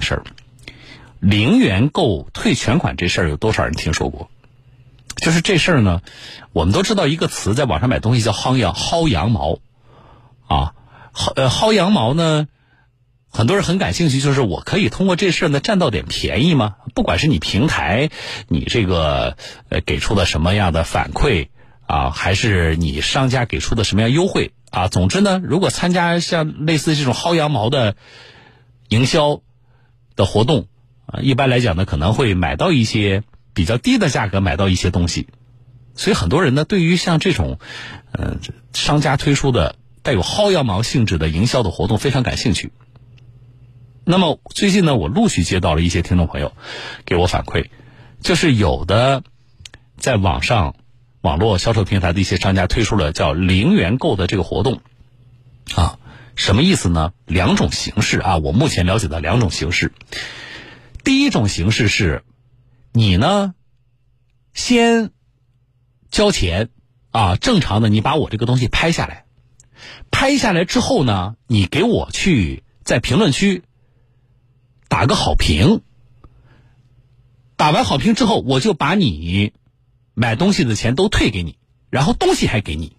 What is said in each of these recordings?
事儿，零元购退全款这事儿有多少人听说过？就是这事儿呢，我们都知道一个词，在网上买东西叫薅羊薅羊毛，啊，薅呃薅羊毛呢，很多人很感兴趣，就是我可以通过这事儿呢占到点便宜吗？不管是你平台，你这个呃给出的什么样的反馈啊，还是你商家给出的什么样优惠啊，总之呢，如果参加像类似这种薅羊毛的营销的活动啊，一般来讲呢，可能会买到一些。比较低的价格买到一些东西，所以很多人呢，对于像这种，呃，商家推出的带有薅羊毛性质的营销的活动非常感兴趣。那么最近呢，我陆续接到了一些听众朋友给我反馈，就是有的在网上网络销售平台的一些商家推出了叫零元购的这个活动，啊，什么意思呢？两种形式啊，我目前了解的两种形式。第一种形式是。你呢？先交钱啊，正常的，你把我这个东西拍下来，拍下来之后呢，你给我去在评论区打个好评，打完好评之后，我就把你买东西的钱都退给你，然后东西还给你。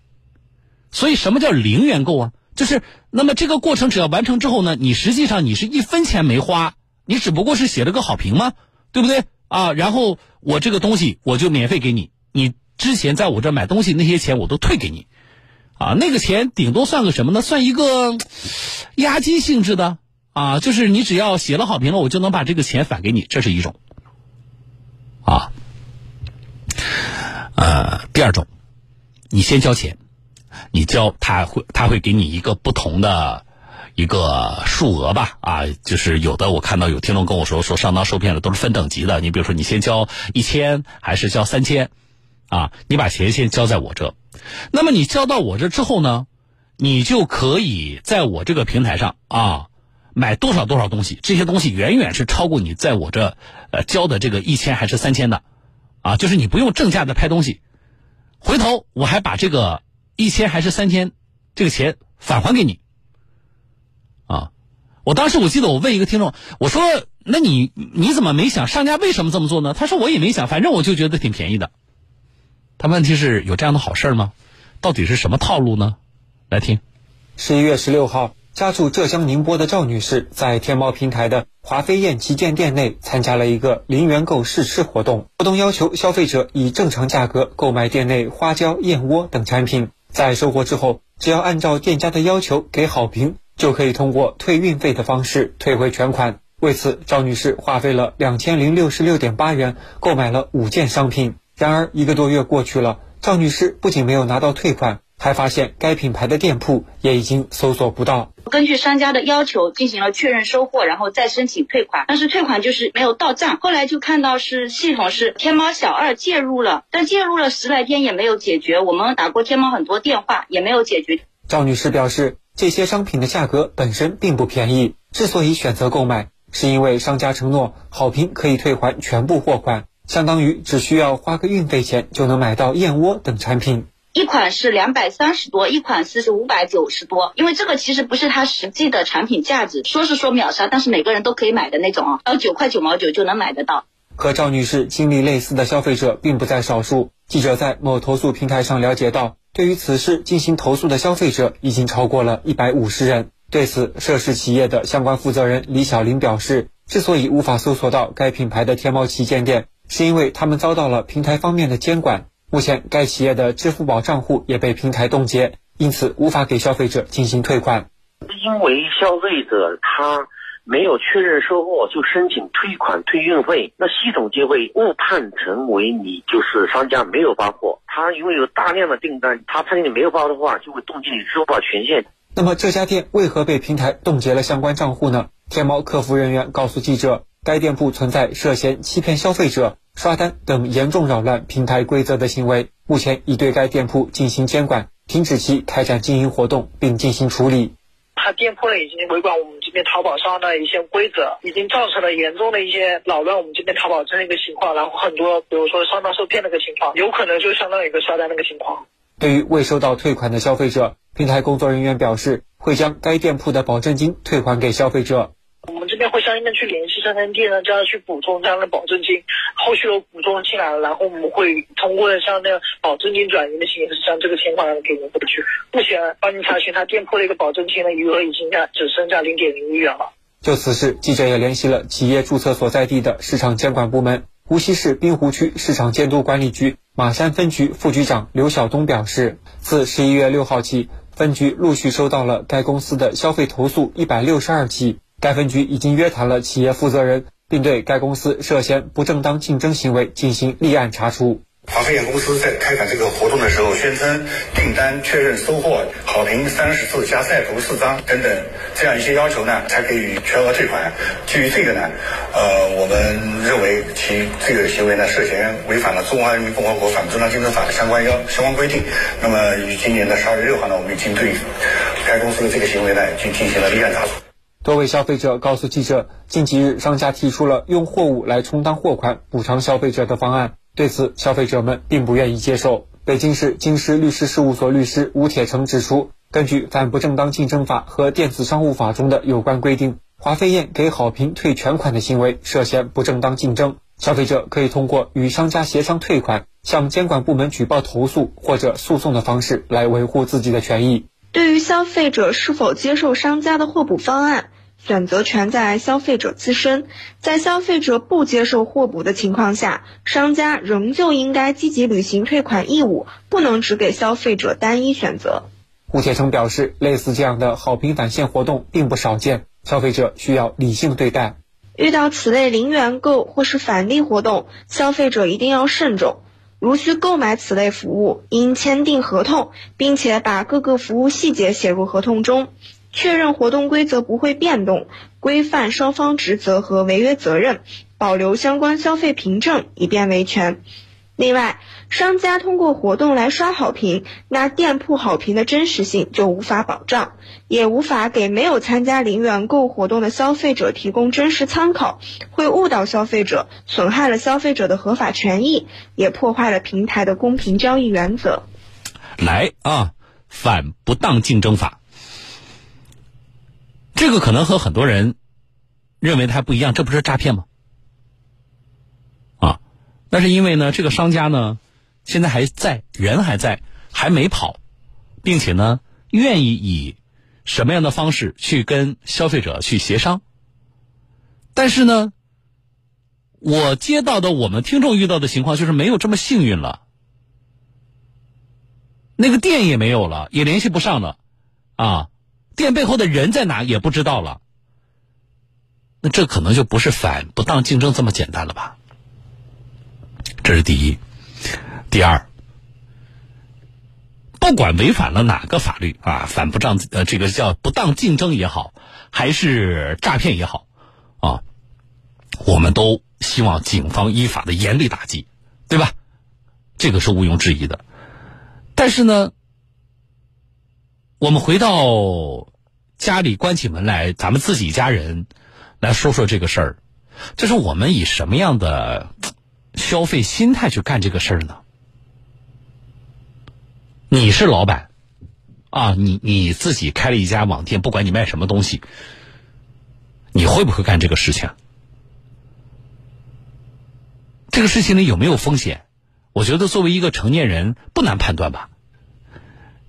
所以，什么叫零元购啊？就是那么这个过程只要完成之后呢，你实际上你是一分钱没花，你只不过是写了个好评吗？对不对？啊，然后我这个东西我就免费给你，你之前在我这买东西那些钱我都退给你，啊，那个钱顶多算个什么呢？算一个押金性质的，啊，就是你只要写了好评了，我就能把这个钱返给你，这是一种，啊，呃，第二种，你先交钱，你交他会他会给你一个不同的。一个数额吧，啊，就是有的我看到有听众跟我说，说上当受骗的都是分等级的。你比如说，你先交一千还是交三千，啊，你把钱先交在我这，那么你交到我这之后呢，你就可以在我这个平台上啊买多少多少东西，这些东西远远是超过你在我这呃交的这个一千还是三千的，啊，就是你不用正价的拍东西，回头我还把这个一千还是三千这个钱返还给你。啊，我当时我记得我问一个听众，我说：“那你你怎么没想商家为什么这么做呢？”他说：“我也没想，反正我就觉得挺便宜的。”他问题是有这样的好事吗？到底是什么套路呢？来听。十一月十六号，家住浙江宁波的赵女士在天猫平台的华飞燕旗舰店内参加了一个零元购试吃活动。活动要求消费者以正常价格购买店内花椒、燕窝等产品，在收货之后，只要按照店家的要求给好评。就可以通过退运费的方式退回全款。为此，赵女士花费了两千零六十六点八元购买了五件商品。然而，一个多月过去了，赵女士不仅没有拿到退款，还发现该品牌的店铺也已经搜索不到。根据商家的要求进行了确认收货，然后再申请退款，但是退款就是没有到账。后来就看到是系统是天猫小二介入了，但介入了十来天也没有解决。我们打过天猫很多电话也没有解决。赵女士表示。这些商品的价格本身并不便宜，之所以选择购买，是因为商家承诺好评可以退还全部货款，相当于只需要花个运费钱就能买到燕窝等产品。一款是两百三十多，一款是五百九十多，因为这个其实不是它实际的产品价值，说是说秒杀，但是每个人都可以买的那种啊，要九块九毛九就能买得到。和赵女士经历类似的消费者并不在少数。记者在某投诉平台上了解到。对于此事进行投诉的消费者已经超过了一百五十人。对此，涉事企业的相关负责人李小林表示，之所以无法搜索到该品牌的天猫旗舰店，是因为他们遭到了平台方面的监管。目前，该企业的支付宝账户也被平台冻结，因此无法给消费者进行退款。因为消费者他。没有确认收货就申请退款退运费，那系统就会误判成为你就是商家没有发货。他因为有大量的订单，他判定你没有发的话，就会冻结你支付宝权限。那么这家店为何被平台冻结了相关账户呢？天猫客服人员告诉记者，该店铺存在涉嫌欺骗消费者、刷单等严重扰乱平台规则的行为，目前已对该店铺进行监管，停止其开展经营活动，并进行处理。他店铺呢已经违反我们这边淘宝上的一些规则，已经造成了严重的一些扰乱我们这边淘宝这样一个情况，然后很多比如说上当受骗的一个情况，有可能就相当于一个刷单那个情况。对于未收到退款的消费者，平台工作人员表示会将该店铺的保证金退还给消费者。我们这边会相应的去联系商家店呢，叫他去补充这样的保证金。后续有补充进来了，然后我们会通过像那个保证金转移的形式，将这个钱款给您过去。目前帮您查询他店铺的一个保证金的余额已经在只剩下零点零一元了。就此事，记者也联系了企业注册所在地的市场监管部门。无锡市滨湖区市场监督管理局马山分局副局长刘晓东表示，自十一月六号起，分局陆续收到了该公司的消费投诉一百六十二起。该分局已经约谈了企业负责人，并对该公司涉嫌不正当竞争行为进行立案查处。华飞燕公司在开展这个活动的时候，宣称订单确认收货、好评三十次加晒图四张等等这样一些要求呢，才可以全额退款。基于这个呢，呃，我们认为其这个行为呢，涉嫌违反了《中华人民共和国反正当竞争法》的相关要相关规定。那么，于今年的十二月六号呢，我们已经对该公司的这个行为呢，已经进行了立案查处。多位消费者告诉记者，近几日商家提出了用货物来充当货款补偿消费者的方案。对此，消费者们并不愿意接受。北京市京师律师事务所律师吴铁成指出，根据《反不正当竞争法》和《电子商务法》中的有关规定，华飞燕给好评退全款的行为涉嫌不正当竞争。消费者可以通过与商家协商退款、向监管部门举报投诉或者诉讼的方式来维护自己的权益。对于消费者是否接受商家的货补方案？选择权在消费者自身，在消费者不接受货补的情况下，商家仍旧应该积极履行退款义务，不能只给消费者单一选择。胡铁成表示，类似这样的好评返现活动并不少见，消费者需要理性对待。遇到此类零元购或是返利活动，消费者一定要慎重。如需购买此类服务，应签订合同，并且把各个服务细节写入合同中。确认活动规则不会变动，规范双方职责和违约责任，保留相关消费凭证以便维权。另外，商家通过活动来刷好评，那店铺好评的真实性就无法保障，也无法给没有参加零元购活动的消费者提供真实参考，会误导消费者，损害了消费者的合法权益，也破坏了平台的公平交易原则。来啊，反不当竞争法。这个可能和很多人认为它不一样，这不是诈骗吗？啊，那是因为呢，这个商家呢现在还在，人还在，还没跑，并且呢愿意以什么样的方式去跟消费者去协商。但是呢，我接到的我们听众遇到的情况就是没有这么幸运了，那个店也没有了，也联系不上了，啊。店背后的人在哪也不知道了，那这可能就不是反不当竞争这么简单了吧？这是第一。第二，不管违反了哪个法律啊，反不当呃这个叫不当竞争也好，还是诈骗也好啊，我们都希望警方依法的严厉打击，对吧？这个是毋庸置疑的。但是呢？我们回到家里关起门来，咱们自己家人来说说这个事儿，就是我们以什么样的消费心态去干这个事儿呢？你是老板啊，你你自己开了一家网店，不管你卖什么东西，你会不会干这个事情？这个事情里有没有风险？我觉得作为一个成年人，不难判断吧。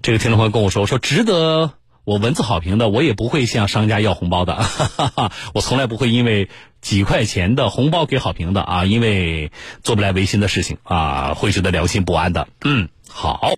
这个听众朋友跟我说：“说值得我文字好评的，我也不会向商家要红包的。哈哈哈我从来不会因为几块钱的红包给好评的啊，因为做不来违心的事情啊，会觉得良心不安的。”嗯，好。